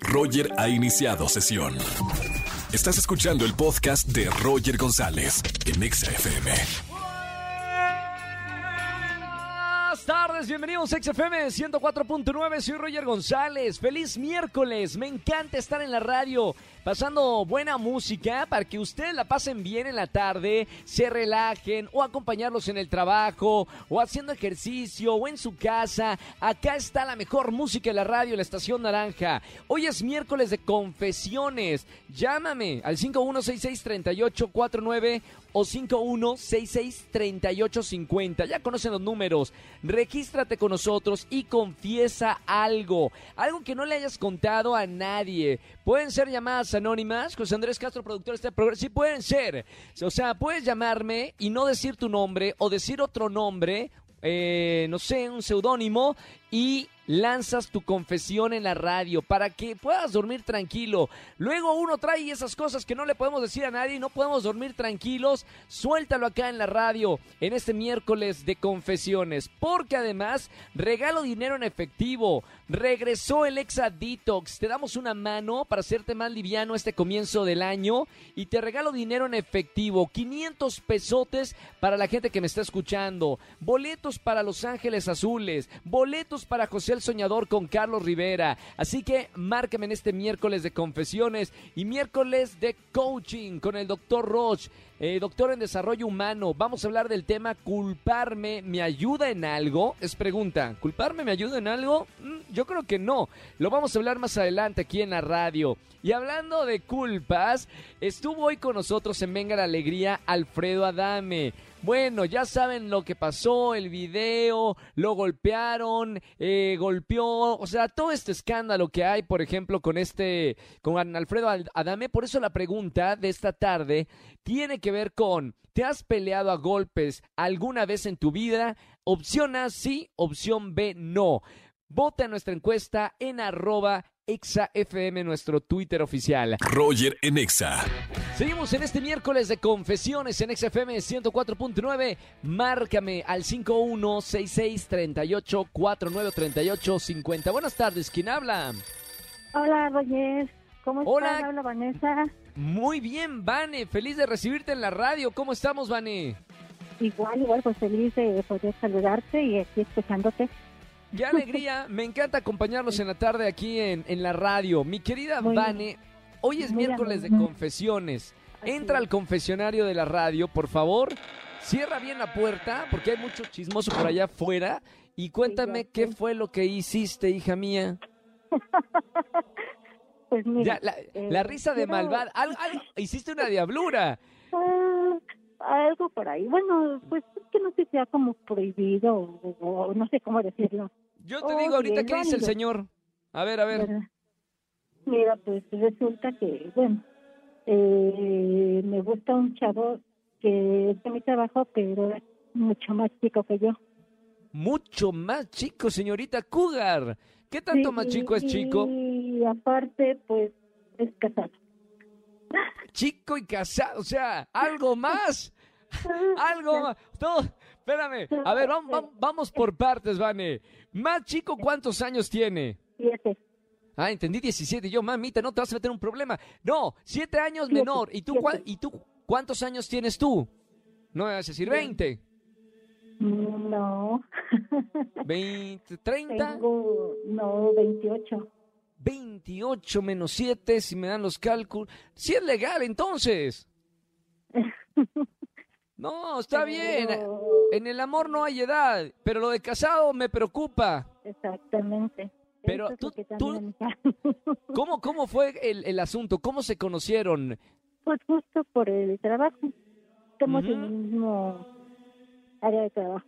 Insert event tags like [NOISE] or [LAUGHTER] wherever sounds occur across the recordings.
Roger ha iniciado sesión. Estás escuchando el podcast de Roger González en Exa FM. Buenas tardes, bienvenidos a XFM 104.9, soy Roger González, feliz miércoles, me encanta estar en la radio, pasando buena música para que ustedes la pasen bien en la tarde, se relajen o acompañarlos en el trabajo o haciendo ejercicio o en su casa, acá está la mejor música de la radio, la estación naranja, hoy es miércoles de confesiones, llámame al 5166-3849 o 5166-3850. Ya conocen los números. Regístrate con nosotros y confiesa algo. Algo que no le hayas contado a nadie. Pueden ser llamadas anónimas. José Andrés Castro, productor de este programa. Sí, pueden ser. O sea, puedes llamarme y no decir tu nombre o decir otro nombre. eh, no sé, un seudónimo y lanzas tu confesión en la radio para que puedas dormir tranquilo. Luego uno trae esas cosas que no le podemos decir a nadie y no podemos dormir tranquilos. Suéltalo acá en la radio en este miércoles de confesiones. Porque además regalo dinero en efectivo. Regresó el Exa Detox. Te damos una mano para hacerte más liviano este comienzo del año y te regalo dinero en efectivo. 500 pesotes para la gente que me está escuchando. Boletos para Los Ángeles Azules. Boletos para José el Soñador con Carlos Rivera. Así que márcame en este miércoles de confesiones y miércoles de coaching con el doctor Roche. Eh, doctor en desarrollo humano, vamos a hablar del tema culparme, ¿me ayuda en algo? Es pregunta, ¿culparme me ayuda en algo? Mm, yo creo que no. Lo vamos a hablar más adelante aquí en la radio. Y hablando de culpas, estuvo hoy con nosotros en Venga la Alegría Alfredo Adame. Bueno, ya saben lo que pasó, el video, lo golpearon, eh, golpeó, o sea, todo este escándalo que hay, por ejemplo, con este, con Alfredo Adame. Por eso la pregunta de esta tarde tiene que ver con, ¿te has peleado a golpes alguna vez en tu vida? Opción A, sí, opción B, no. Vota en nuestra encuesta en arroba ExaFM, nuestro Twitter oficial. Roger en Exa. Seguimos en este miércoles de confesiones en XFM 104.9. Márcame al 5166-3849-3850. Buenas tardes, ¿quién habla? Hola, Roger. ¿Cómo Hola. estás? Habla Vanessa. Muy bien, Vane. Feliz de recibirte en la radio. ¿Cómo estamos, Vane? Igual, igual, pues feliz de poder saludarte y aquí escuchándote. Qué alegría. Me encanta acompañarlos en la tarde aquí en, en la radio. Mi querida Muy Vane, hoy es miércoles de confesiones. Entra al confesionario de la radio, por favor. Cierra bien la puerta porque hay mucho chismoso por allá afuera. Y cuéntame qué fue lo que hiciste, hija mía. [LAUGHS] Pues mira. Ya, la, eh, la risa de malvada. Al- al- hiciste una diablura. [LAUGHS] Ah, algo por ahí. Bueno, pues es que no si sea como prohibido o, o no sé cómo decirlo. Yo te Oh, digo ahorita qué dice el señor. A ver, a ver. ¿verdad? Mira, pues resulta que, bueno, eh, me gusta un chavo que es de mi trabajo, pero es mucho más chico que yo. Mucho más chico, señorita Cougar. ¿Qué tanto Sí, más chico es chico? Y aparte, pues, es casado. Chico y casado, o sea, algo más. Algo más. No, espérame. A ver, vam- vam- vamos por partes, Vane. Más chico, ¿cuántos años tiene? Siete. Ah, entendí 17. Yo, mamita, no te vas a meter un problema. No, 7 años Siete, menor. ¿Y tú, siete. ¿Y tú cuántos años tienes tú? No me vas a decir 20, No. [LAUGHS] 20, 30, Tengo, no, 28. 28 menos 7, si me dan los cálculos. Si es legal, entonces. [LAUGHS] No, está bien. En el amor no hay edad, pero lo de casado me preocupa. Exactamente. Pero Eso tú- tú- [LAUGHS] ¿Cómo, cómo fue el, el asunto? ¿Cómo se conocieron? Pues justo por el trabajo. Estamos en el mismo área de trabajo.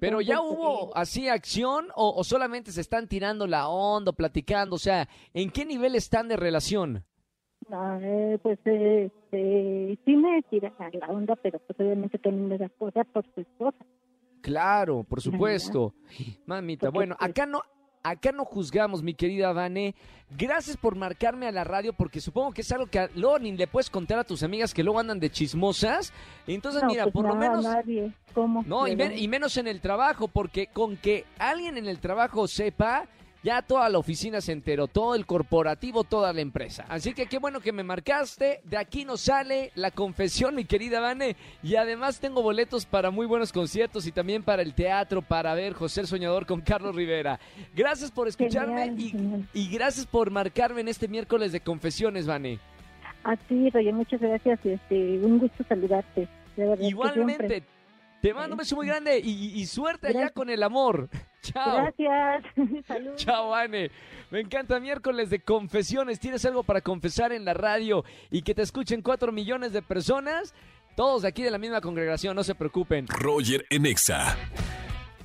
¿Pero ya hubo eh, así acción o, o solamente se están tirando la onda, platicando? O sea, ¿en qué nivel están de relación? Eh, pues eh, eh, sí me tira a la onda, pero pues obviamente también me da por su esposa. Claro, por supuesto. Mamita, Porque, bueno, pues- acá no, acá no juzgamos, mi querida Vane. Gracias por marcarme a la radio, porque supongo que es algo que a- ni le puedes contar a tus amigas que luego andan de chismosas. Entonces, No, mira, pues por lo menos... nadie. ¿Cómo? No, y, ¿Verdad? men- y menos en el trabajo, porque con que alguien en el trabajo sepa, ya toda la oficina se enteró, todo el corporativo, toda la empresa. Así que qué bueno que me marcaste. De aquí nos sale la confesión, mi querida Vane. Y además tengo boletos para muy buenos conciertos y también para el teatro, para ver José el Soñador con Carlos Rivera. Gracias por escucharme y, y, gracias por marcarme en este miércoles de confesiones, Vane. A ti, Roger, muchas gracias. Este, un gusto saludarte. Igualmente. Te mando un beso muy grande y, suerte allá con el amor. Chao. Gracias. [LAUGHS] [LAUGHS] Saludos. Chao, Anne. Me encanta miércoles de confesiones. ¿Tienes algo para confesar en la radio y que te escuchen cuatro millones de personas? Todos de aquí de la misma congregación, no se preocupen. Roger Enexa.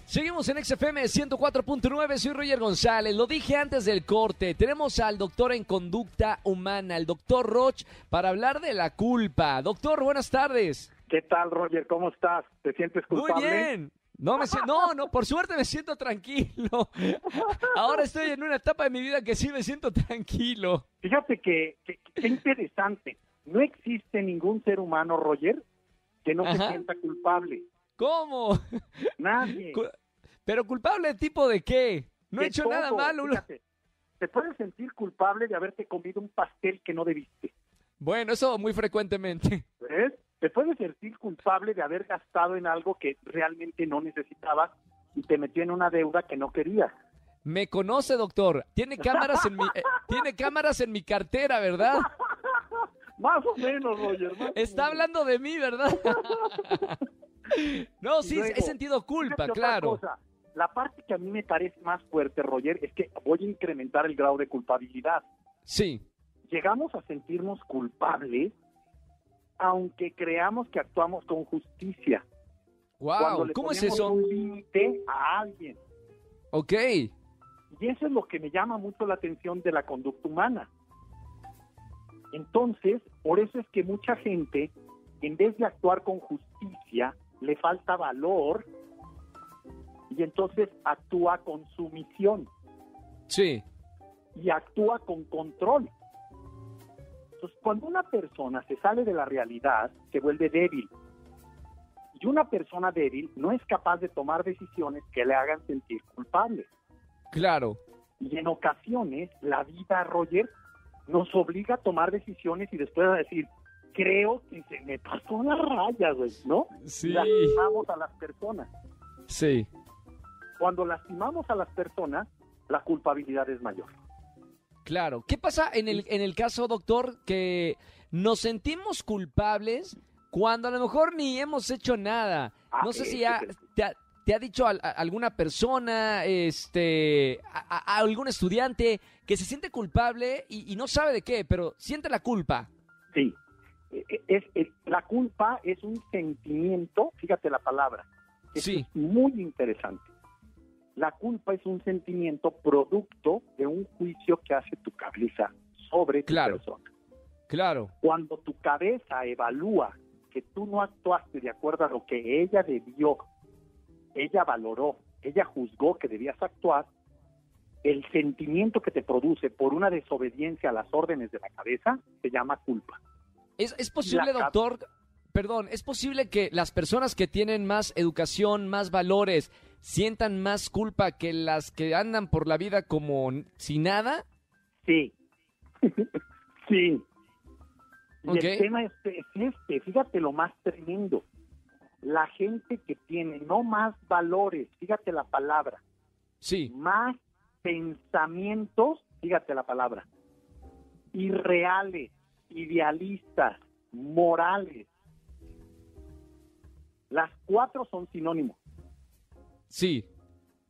Seguimos en XFM 104.9, soy Roger González, lo dije antes del corte, tenemos al doctor en conducta humana, el doctor Roch, para hablar de la culpa. Doctor, buenas tardes. ¿Qué tal, Roger? ¿Cómo estás? ¿Te sientes culpable? Muy bien. No, me no, no, por suerte me siento tranquilo. [LAUGHS] Ahora estoy en una etapa de mi vida que sí me siento tranquilo. Fíjate que, qué interesante. No existe ningún ser humano, Roger, que no se sienta culpable. ¿Cómo? [LAUGHS] Nadie. ¿Pero culpable tipo de qué? No he hecho nada malo. Fíjate, te puedes sentir culpable de haberte comido un pastel que no debiste. Bueno, eso muy frecuentemente. ¿Ves? Te puedes sentir culpable de haber gastado en algo que realmente no necesitabas y te metió en una deuda que no querías. Me conoce, doctor. Tiene [LAUGHS] cámaras en mi, eh, tiene cámaras en mi cartera, ¿verdad? [LAUGHS] más o menos, Roger. Está hablando de mí, ¿verdad? [LAUGHS] no, sí, he sentido culpa, claro. La parte que a mí me parece más fuerte, Roger, es que voy a incrementar el grado de culpabilidad. Sí. Llegamos a sentirnos culpables aunque creamos que actuamos con justicia. Wow, ¿cómo es eso? un límite a alguien. Ok. Y eso es lo que me llama mucho la atención de la conducta humana. Entonces, por eso es que mucha gente, en vez de actuar con justicia, le falta valor y entonces actúa con sumisión. Sí. Y actúa con control. Entonces, cuando una persona se sale de la realidad, se vuelve débil. Y una persona débil no es capaz de tomar decisiones que le hagan sentir culpable. Claro. Y en ocasiones, la vida, Roger, nos obliga a tomar decisiones y después a decir, creo que se me pasó la raya, güey, ¿no? Sí. Lastimamos a las personas. Sí. Cuando lastimamos a las personas, la culpabilidad es mayor. Claro. ¿Qué pasa en el, en el caso, doctor, que nos sentimos culpables cuando a lo mejor ni hemos hecho nada? Ah, no sé si ya te ha, te ha dicho alguna persona, este, a, algún estudiante que se siente culpable y, no sabe de qué, pero siente la culpa. Sí. E, e, es, es, la culpa es un sentimiento, fíjate la palabra, sí. es muy interesante. La culpa es un sentimiento producto de un juicio que hace tu cabeza sobre tu persona. Claro. Cuando tu cabeza evalúa que tú no actuaste de acuerdo a lo que ella debió, ella valoró, ella juzgó que debías actuar, el sentimiento que te produce por una desobediencia a las órdenes de la cabeza se llama culpa. ¿Es, es posible, doctor, perdón, es posible que las personas que tienen más educación, más valores, sientan más culpa que las que andan por la vida como sin nada? Sí. [LAUGHS] sí. Y el tema es, este, fíjate lo más tremendo. La gente que tiene no más valores, fíjate la palabra. Sí. Más pensamientos, fíjate la palabra. Irreales, idealistas, morales. Las cuatro son sinónimos. Sí.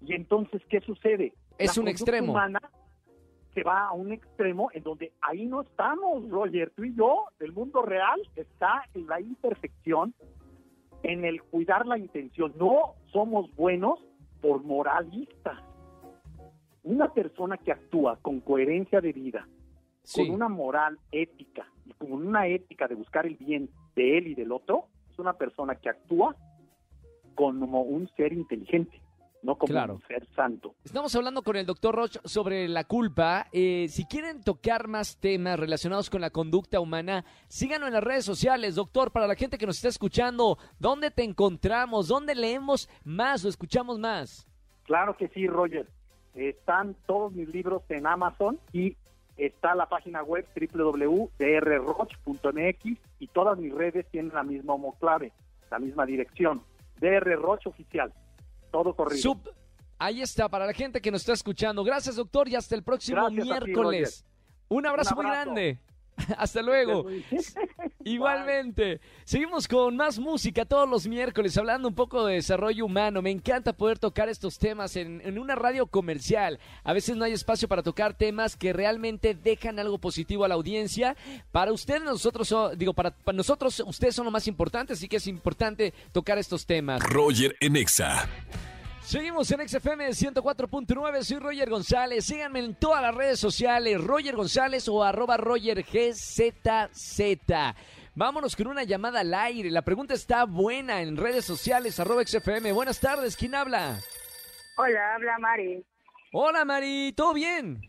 Y entonces, ¿qué sucede? Es un extremo. Humana se va a un extremo en donde ahí no estamos, Roger. Tú y yo, el mundo real está en la imperfección, en el cuidar la intención. No somos buenos por moralistas. Una persona que actúa con coherencia de vida, con una moral ética y con una ética de buscar el bien de él y del otro, es una persona que actúa como un ser inteligente, no como un ser santo. Estamos hablando con el doctor Roch sobre la culpa. Eh, si quieren tocar más temas relacionados con la conducta humana, síganos en las redes sociales, doctor, para la gente que nos está escuchando, ¿dónde te encontramos? ¿Dónde leemos más o escuchamos más? Claro que sí, Roger. están todos mis libros en Amazon y está la página web www.drroch.mx y todas mis redes tienen la misma homoclave, la misma dirección. DR Roch Oficial. Todo corrido. Sub- Ahí está, para la gente que nos está escuchando. Gracias, doctor, y hasta el próximo Gracias a ti, miércoles. Un abrazo, Un abrazo. muy grande. [LAUGHS] hasta luego. Igualmente. Seguimos con más música todos los miércoles, hablando un poco de desarrollo humano. Me encanta poder tocar estos temas en, en una radio comercial. A veces no hay espacio para tocar temas que realmente dejan algo positivo a la audiencia. Para ustedes, nosotros, so- digo, para, para nosotros, ustedes son lo más importante, así que es importante tocar estos temas. Roger en Exa. Seguimos en XFM 104.9, soy Roger González. Síganme en todas las redes sociales, Roger González o arroba Roger GZZ. Vámonos con una llamada al aire. La pregunta está buena en redes sociales, arroba XFM. Buenas tardes, ¿quién habla? Hola, habla Mari. Hola Mari, ¿todo bien?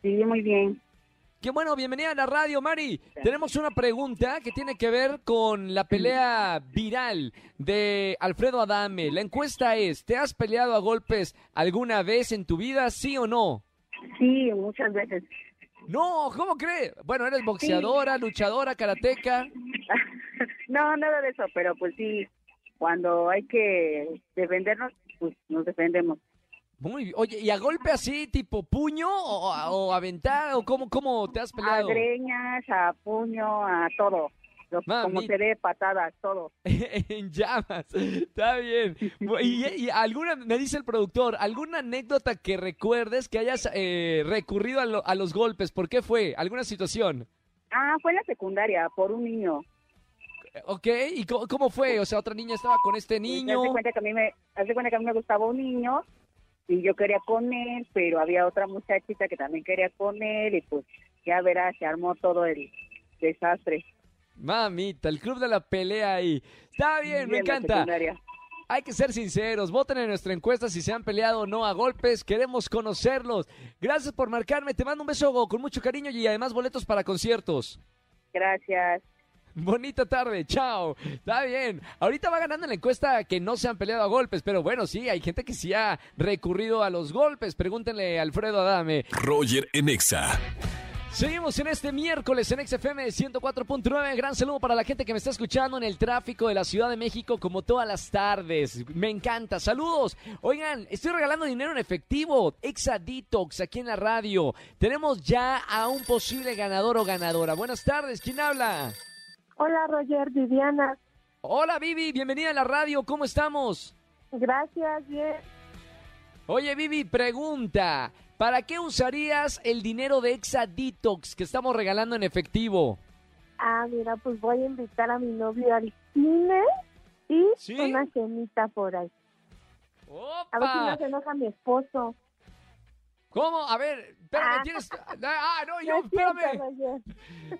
Sí, muy bien. Qué bueno, bienvenida a la radio, Mari. Tenemos una pregunta que tiene que ver con la pelea viral de Alfredo Adame. La encuesta es, ¿te has peleado a golpes alguna vez en tu vida, sí o no? Sí, muchas veces. No, ¿cómo crees? Bueno, eres boxeadora, luchadora, karateca. [LAUGHS] no, nada de eso, pero pues sí, cuando hay que defendernos, pues nos defendemos. Muy bien. Oye, ¿y a golpe así, tipo puño o, o aventar? ¿O cómo, cómo te has A peleado? greñas, a puño, a todo. Lo- como Mami. se dé, patadas, todo. [LAUGHS] en llamas. Está bien. Y, y alguna, me dice el productor, ¿alguna anécdota que recuerdes que hayas eh, recurrido a, lo- a los golpes? ¿Por qué fue? ¿Alguna situación? Ah, fue en la secundaria, por un niño. ¿Ok? ¿Y cómo, cómo fue? O sea, otra niña estaba con este niño. Haz de cuenta que a mí me, haz de cuenta que a mí me gustaba un niño y yo quería con él, pero había otra muchachita que también quería con él y pues ya verás, se armó todo el desastre. Mamita, el club de la pelea ahí. Está bien, Sí, me encanta. Hay que ser sinceros. Voten en nuestra encuesta si se han peleado o no a golpes. Queremos conocerlos. Gracias por marcarme. Te mando un beso con mucho cariño y además boletos para conciertos. Gracias. Bonita tarde, chao. Está bien. Ahorita va ganando en la encuesta que no se han peleado a golpes, pero bueno, sí, hay gente que sí ha recurrido a los golpes. Pregúntenle a Alfredo Adame. Roger en Exa. Seguimos en este miércoles en XFM 104.9. Gran saludo para la gente que me está escuchando en el tráfico de la Ciudad de México como todas las tardes. Me encanta. Saludos. Oigan, estoy regalando dinero en efectivo. Exa Detox aquí en la radio. Tenemos ya a un posible ganador o ganadora. Buenas tardes. ¿Quién habla? Hola Roger, Viviana. Hola Vivi, bienvenida a la radio. ¿Cómo estamos? Gracias, bien. Oye Vivi, pregunta. ¿Para qué usarías el dinero de Exa Detox que estamos regalando en efectivo? Ah, mira, pues voy a invitar a mi novio al cine y ¿Sí? una cenita por ahí. A ver si no se enoja mi esposo. ¿Cómo? A ver, espérame, Ah. tienes... Ah, no, No yo, espérame.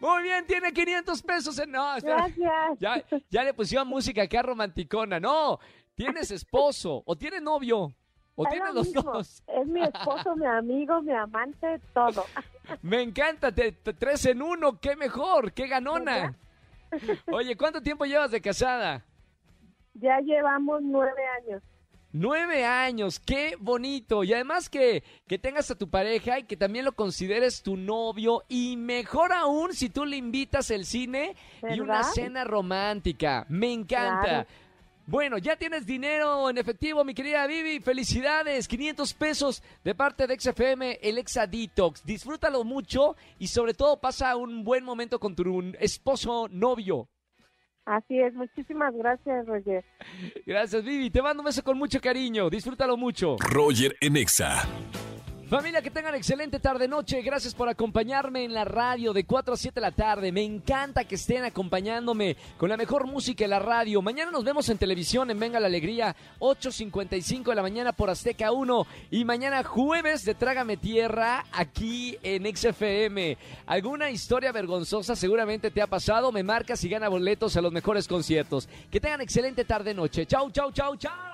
Muy bien, tiene 500 pesos en... No, espera. Gracias. Ya, ya le pusieron música acá romanticona. No, tienes esposo o tienes novio. O lo los mismo. dos. Es mi esposo, mi amigo, mi amante, todo. [LAUGHS] Me encanta, te, te- tres en uno, qué mejor, qué ganona. Oye, ¿cuánto tiempo llevas de casada? Ya llevamos nueve años. Nueve años, qué bonito. Y además que, que tengas a tu pareja y que también lo consideres tu novio. Y mejor aún si tú le invitas el cine y una cena romántica. Me encanta. Claro. Bueno, ya tienes dinero en efectivo, mi querida Vivi. Felicidades, 500 pesos de parte de XFM, el Exa Detox. Disfrútalo mucho y sobre todo pasa un buen momento con tu esposo novio. Así es, muchísimas gracias, Roger. Gracias, Vivi. Te mando un beso con mucho cariño. Disfrútalo mucho. Roger en Exa. Familia, que tengan excelente tarde-noche. Gracias por acompañarme en la radio de 4 a 7 de la tarde. Me encanta que estén acompañándome con la mejor música de la radio. Mañana nos vemos en televisión en Venga la Alegría, 8.55 de la mañana por Azteca 1. Y mañana jueves de Trágame Tierra aquí en XFM. ¿Alguna historia vergonzosa seguramente te ha pasado? Me marcas y gana boletos a los mejores conciertos. Que tengan excelente tarde-noche. Chau, chau, chau, chau.